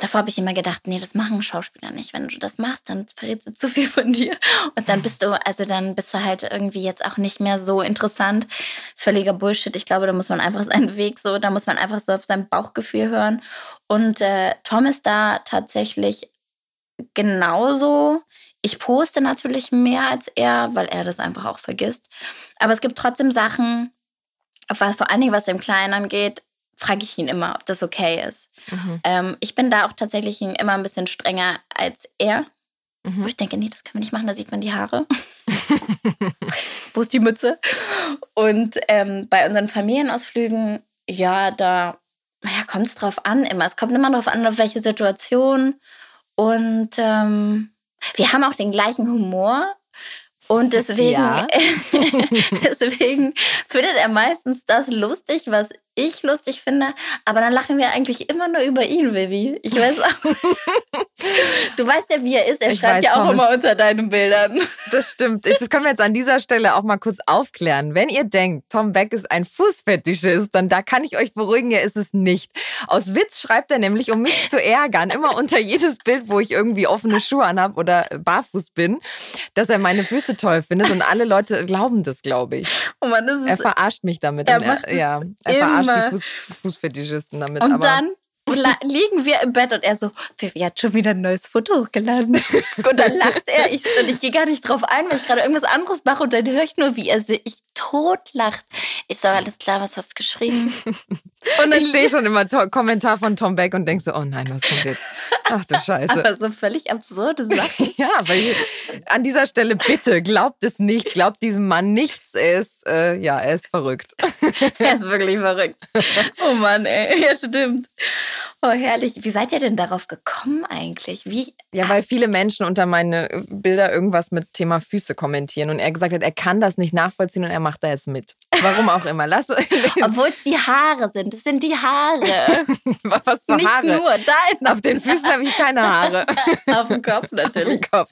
Davor habe ich immer gedacht, nee, das machen Schauspieler nicht. Wenn du das machst, dann verrätst du zu viel von dir. Und dann bist du, also dann bist du halt irgendwie jetzt auch nicht mehr so interessant. Völliger Bullshit. Ich glaube, da muss man einfach seinen Weg so, da muss man einfach so auf sein Bauchgefühl hören. Und äh, Tom ist da tatsächlich genauso. Ich poste natürlich mehr als er, weil er das einfach auch vergisst. Aber es gibt trotzdem Sachen, was vor allen Dingen was dem Kleinen angeht, frage ich ihn immer, ob das okay ist. Mhm. Ähm, ich bin da auch tatsächlich immer ein bisschen strenger als er. Mhm. Wo ich denke, nee, das können wir nicht machen, da sieht man die Haare. Wo ist die Mütze? Und ähm, bei unseren Familienausflügen, ja, da naja, kommt es drauf an immer. Es kommt immer darauf an, auf welche Situation. Und ähm, wir haben auch den gleichen Humor. Und deswegen, ja. deswegen findet er meistens das lustig, was ich lustig finde, aber dann lachen wir eigentlich immer nur über ihn, Vivi. Ich weiß auch. du weißt ja, wie er ist. Er ich schreibt weiß, ja auch Thomas, immer unter deinen Bildern. Das stimmt. Das können wir jetzt an dieser Stelle auch mal kurz aufklären. Wenn ihr denkt, Tom Beck ist ein Fußfetischist, dann da kann ich euch beruhigen, er ist es nicht. Aus Witz schreibt er nämlich, um mich zu ärgern, immer unter jedes Bild, wo ich irgendwie offene Schuhe anhab oder barfuß bin, dass er meine Füße toll findet und alle Leute glauben das, glaube ich. Oh Mann, das ist, er verarscht mich damit. Er, er ja, er verarscht die Fuß, Fußfetischisten damit. Und dann liegen wir im Bett und er so, Vivi hat schon wieder ein neues Foto hochgeladen. und dann lacht er. Ich, und ich gehe gar nicht drauf ein, weil ich gerade irgendwas anderes mache und dann höre ich nur, wie er sich tot lacht. Ich so, alles klar, was hast du geschrieben? Und ich sehe schon immer einen Kommentar von Tom Beck und denke so, oh nein, was kommt jetzt? Ach du Scheiße. Aber so völlig absurde Sachen. ja, weil an dieser Stelle bitte, glaubt es nicht, glaubt diesem Mann nichts. Er ist, äh, ja, er ist verrückt. er ist wirklich verrückt. Oh Mann, ey, ja stimmt. Oh, herrlich. Wie seid ihr denn darauf gekommen eigentlich? Wie? Ja, weil viele Menschen unter meine Bilder irgendwas mit Thema Füße kommentieren und er gesagt hat, er kann das nicht nachvollziehen und er macht da jetzt mit. Warum auch immer. Lass Obwohl es die Haare sind. Es sind die Haare. Was für nicht Haare? Nicht nur deine. Auf den Füßen habe ich keine Haare. Auf dem Kopf natürlich. Auf dem Kopf.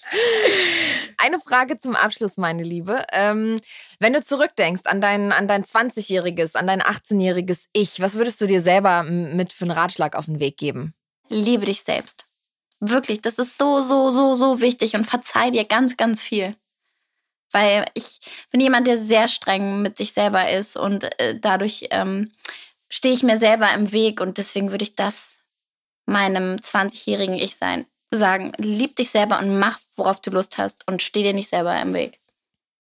Eine Frage zum Abschluss, meine Liebe. Ähm, wenn du zurückdenkst an dein, an dein 20-jähriges, an dein 18-jähriges Ich, was würdest du dir selber mit für einen Ratschlag auf den Weg geben? Liebe dich selbst. Wirklich, das ist so, so, so, so wichtig und verzeih dir ganz, ganz viel. Weil ich bin jemand, der sehr streng mit sich selber ist und äh, dadurch ähm, stehe ich mir selber im Weg und deswegen würde ich das meinem 20-jährigen Ich sein sagen, lieb dich selber und mach, worauf du Lust hast und steh dir nicht selber im Weg.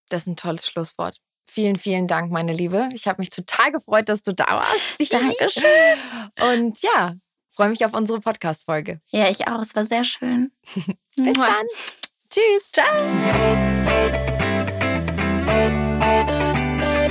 Das ist ein tolles Schlusswort. Vielen, vielen Dank, meine Liebe. Ich habe mich total gefreut, dass du da warst. Dankeschön. Und ja, freue mich auf unsere Podcast-Folge. Ja, ich auch. Es war sehr schön. Bis dann. Tschüss. Ciao. Oh, oh, oh.